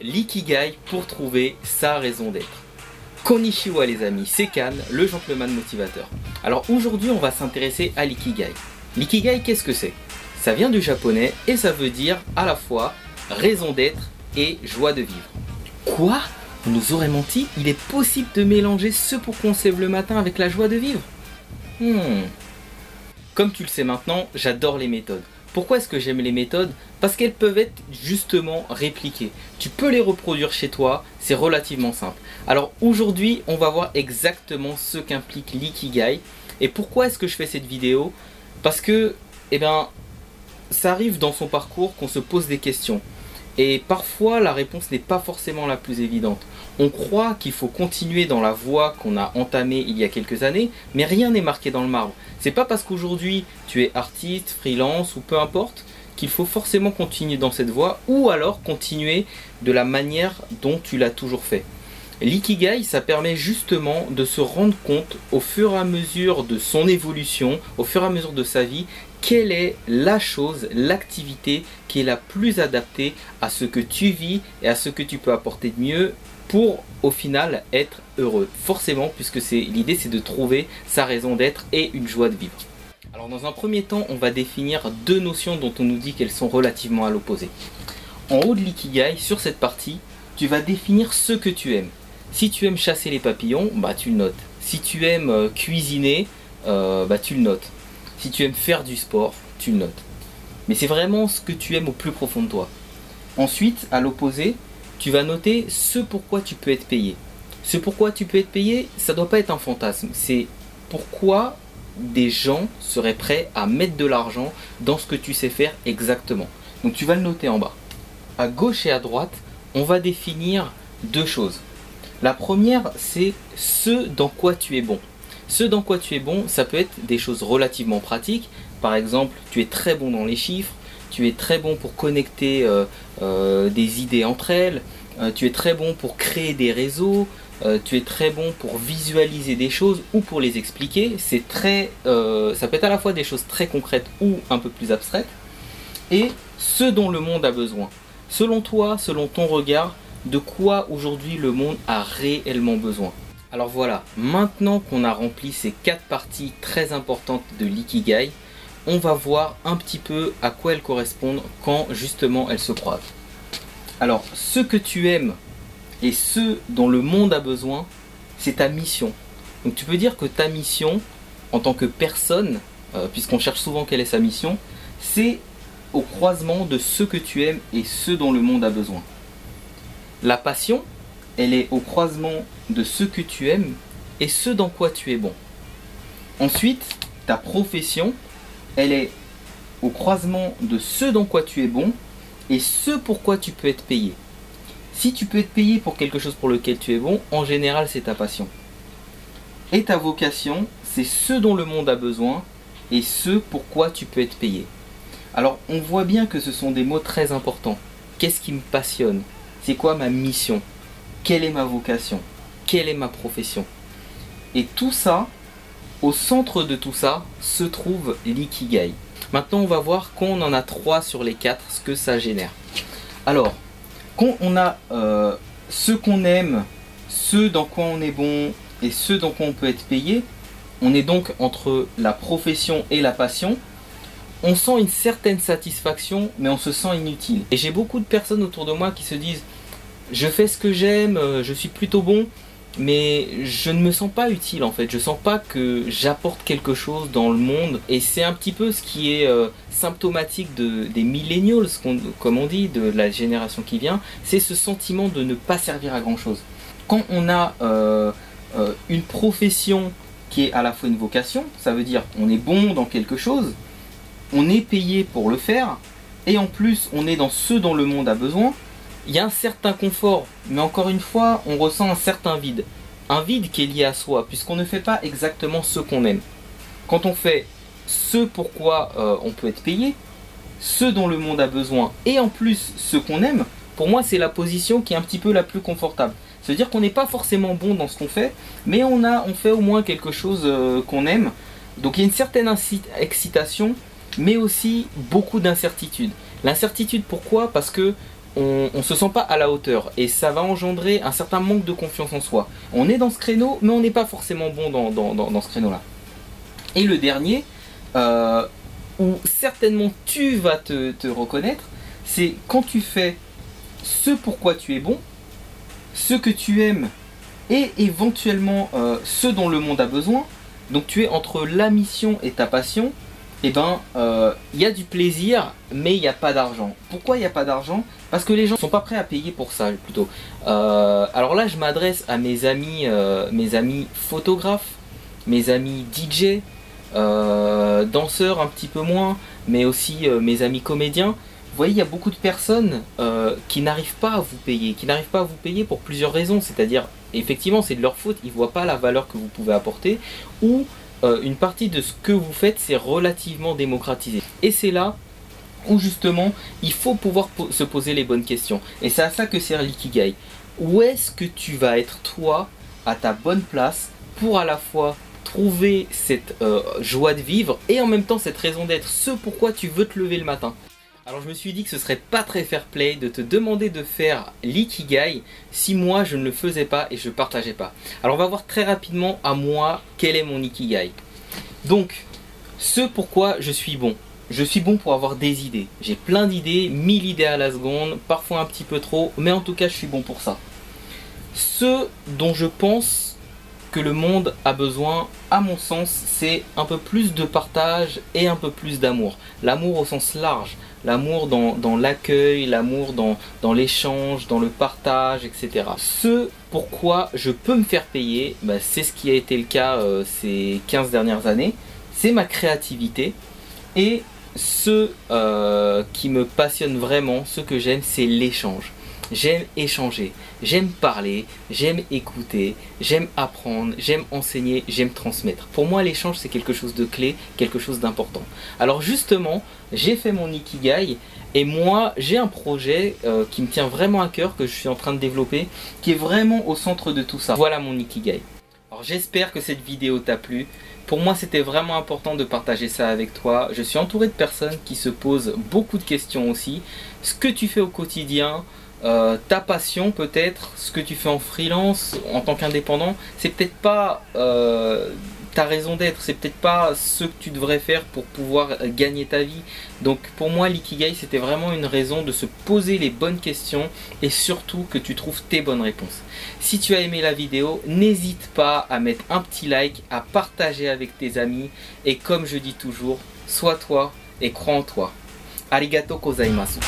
l'ikigai pour trouver sa raison d'être. Konnichiwa les amis, c'est Kan, le gentleman motivateur. Alors aujourd'hui on va s'intéresser à l'ikigai. L'ikigai qu'est-ce que c'est? Ça vient du japonais et ça veut dire à la fois raison d'être et joie de vivre. Quoi? On nous aurait menti Il est possible de mélanger ce pour qu'on se lève le matin avec la joie de vivre? Hmm. Comme tu le sais maintenant, j'adore les méthodes. Pourquoi est-ce que j'aime les méthodes? Parce qu'elles peuvent être justement répliquées. Tu peux les reproduire chez toi, c'est relativement simple. Alors aujourd'hui, on va voir exactement ce qu'implique l'ikigai. Et pourquoi est-ce que je fais cette vidéo? Parce que, eh bien, ça arrive dans son parcours qu'on se pose des questions. Et parfois, la réponse n'est pas forcément la plus évidente. On croit qu'il faut continuer dans la voie qu'on a entamée il y a quelques années, mais rien n'est marqué dans le marbre. C'est pas parce qu'aujourd'hui tu es artiste, freelance ou peu importe qu'il faut forcément continuer dans cette voie ou alors continuer de la manière dont tu l'as toujours fait. L'ikigai, ça permet justement de se rendre compte au fur et à mesure de son évolution, au fur et à mesure de sa vie, quelle est la chose, l'activité qui est la plus adaptée à ce que tu vis et à ce que tu peux apporter de mieux pour au final être heureux. Forcément, puisque l'idée c'est de trouver sa raison d'être et une joie de vivre. Alors dans un premier temps, on va définir deux notions dont on nous dit qu'elles sont relativement à l'opposé. En haut de l'ikigai, sur cette partie, tu vas définir ce que tu aimes. Si tu aimes chasser les papillons, bah tu le notes. Si tu aimes euh, cuisiner, euh, bah tu le notes. Si tu aimes faire du sport, tu le notes. Mais c'est vraiment ce que tu aimes au plus profond de toi. Ensuite, à l'opposé, tu vas noter ce pourquoi tu peux être payé. Ce pourquoi tu peux être payé, ça ne doit pas être un fantasme. C'est pourquoi des gens seraient prêts à mettre de l'argent dans ce que tu sais faire exactement. Donc tu vas le noter en bas. À gauche et à droite, on va définir deux choses. La première, c'est ce dans quoi tu es bon. Ce dans quoi tu es bon, ça peut être des choses relativement pratiques. Par exemple, tu es très bon dans les chiffres, tu es très bon pour connecter euh, euh, des idées entre elles, euh, tu es très bon pour créer des réseaux, tu es très bon pour visualiser des choses ou pour les expliquer. C'est très, ça peut être à la fois des choses très concrètes ou un peu plus abstraites. Et ce dont le monde a besoin. Selon toi, selon ton regard, de quoi aujourd'hui le monde a réellement besoin. Alors voilà, maintenant qu'on a rempli ces quatre parties très importantes de l'ikigai, on va voir un petit peu à quoi elles correspondent quand justement elles se croisent. Alors, ce que tu aimes et ce dont le monde a besoin, c'est ta mission. Donc tu peux dire que ta mission, en tant que personne, euh, puisqu'on cherche souvent quelle est sa mission, c'est au croisement de ce que tu aimes et ce dont le monde a besoin. La passion, elle est au croisement de ce que tu aimes et ce dans quoi tu es bon. Ensuite, ta profession, elle est au croisement de ce dans quoi tu es bon et ce pourquoi tu peux être payé. Si tu peux être payé pour quelque chose pour lequel tu es bon, en général c'est ta passion. Et ta vocation, c'est ce dont le monde a besoin et ce pourquoi tu peux être payé. Alors on voit bien que ce sont des mots très importants. Qu'est-ce qui me passionne? C'est quoi ma mission? Quelle est ma vocation? Quelle est ma profession? Et tout ça, au centre de tout ça se trouve l'ikigai. Maintenant, on va voir qu'on en a trois sur les quatre, ce que ça génère. Alors, quand on a euh, ce qu'on aime, ce dans quoi on est bon et ce dans quoi on peut être payé, on est donc entre la profession et la passion. On sent une certaine satisfaction, mais on se sent inutile. Et j'ai beaucoup de personnes autour de moi qui se disent Je fais ce que j'aime, euh, je suis plutôt bon, mais je ne me sens pas utile en fait. Je sens pas que j'apporte quelque chose dans le monde et c'est un petit peu ce qui est euh, symptomatique de, des millennials, comme on dit, de la génération qui vient, c'est ce sentiment de ne pas servir à grand chose. Quand on a euh, une profession qui est à la fois une vocation, ça veut dire on est bon dans quelque chose, on est payé pour le faire et en plus on est dans ce dont le monde a besoin, il y a un certain confort, mais encore une fois, on ressent un certain vide. Un vide qui est lié à soi, puisqu'on ne fait pas exactement ce qu'on aime. Quand on fait ce pourquoi euh, on peut être payé, ce dont le monde a besoin, et en plus ce qu'on aime, pour moi c'est la position qui est un petit peu la plus confortable. C'est-à-dire qu'on n'est pas forcément bon dans ce qu'on fait, mais on, a, on fait au moins quelque chose euh, qu'on aime. Donc il y a une certaine excitation, mais aussi beaucoup d'incertitude. L'incertitude pourquoi? Parce que on, on se sent pas à la hauteur et ça va engendrer un certain manque de confiance en soi. On est dans ce créneau, mais on n'est pas forcément bon dans, dans- dans- ce créneau-là. Et le dernier, euh, où certainement tu vas te, te reconnaître, c'est quand tu fais ce pourquoi tu es bon, ce que tu aimes et éventuellement euh, ce dont le monde a besoin. Donc tu es entre la mission et ta passion. Et ben, euh, il y a du plaisir, mais il n'y a pas d'argent. Pourquoi il n'y a pas d'argent? Parce que les gens sont pas prêts à payer pour ça, plutôt. Euh, alors là, je m'adresse à mes amis, euh, mes amis photographes, mes amis DJ, euh, danseurs un petit peu moins, mais aussi euh, mes amis comédiens. Vous voyez, il y a beaucoup de personnes euh, qui n'arrivent pas à vous payer, qui n'arrivent pas à vous payer pour plusieurs raisons. C'est-à-dire, effectivement, c'est de leur faute, ils ne voient pas la valeur que vous pouvez apporter, ou euh, une partie de ce que vous faites, c'est relativement démocratisé. Et c'est là où justement, il faut pouvoir po- se poser les bonnes questions. Et c'est à ça que sert l'ikigai. Où est-ce que tu vas être toi, à ta bonne place, pour à la fois trouver cette euh, joie de vivre et en même temps cette raison d'être, ce pourquoi tu veux te lever le matin. Alors je me suis dit que ce serait pas très fair play de te demander de faire l'ikigai si moi je ne le faisais pas et je partageais pas. Alors on va voir très rapidement à moi quel est mon ikigai. Donc, ce pourquoi je suis bon. Je suis bon pour avoir des idées. J'ai plein d'idées, 1000 idées à la seconde, parfois un petit peu trop, mais en tout cas je suis bon pour ça. Ce dont je pense le monde a besoin, à mon sens, c'est un peu plus de partage et un peu plus d'amour. L'amour au sens large, l'amour dans, l'accueil, l'amour dans, dans l'échange, dans le partage, etc. Ce pourquoi je peux me faire payer, bah, c'est ce qui a été le cas euh, ces 15 dernières années, c'est ma créativité. Et ce euh, qui me passionne vraiment, ce que j'aime, c'est l'échange. J'aime échanger, j'aime parler, j'aime écouter, j'aime apprendre, j'aime enseigner, j'aime transmettre. Pour moi, l'échange, c'est quelque chose de clé, quelque chose d'important. Alors justement, j'ai fait mon Ikigai et moi, j'ai un projet euh, qui me tient vraiment à cœur, que je suis en train de développer, qui est vraiment au centre de tout ça. Voilà mon Ikigai. Alors j'espère que cette vidéo t'a plu. Pour moi, c'était vraiment important de partager ça avec toi. Je suis entouré de personnes qui se posent beaucoup de questions aussi. Ce que tu fais au quotidien, euh, ta passion peut-être, ce que tu fais en freelance, en tant qu'indépendant, c'est peut-être pas euh, ta raison d'être, c'est peut-être pas ce que tu devrais faire pour pouvoir gagner ta vie. Donc pour moi, l'ikigai, c'était vraiment une raison de se poser les bonnes questions et surtout que tu trouves tes bonnes réponses. Si tu as aimé la vidéo, n'hésite pas à mettre un petit like, à partager avec tes amis et comme je dis toujours, sois toi et crois en toi. Arigato gozaimasu.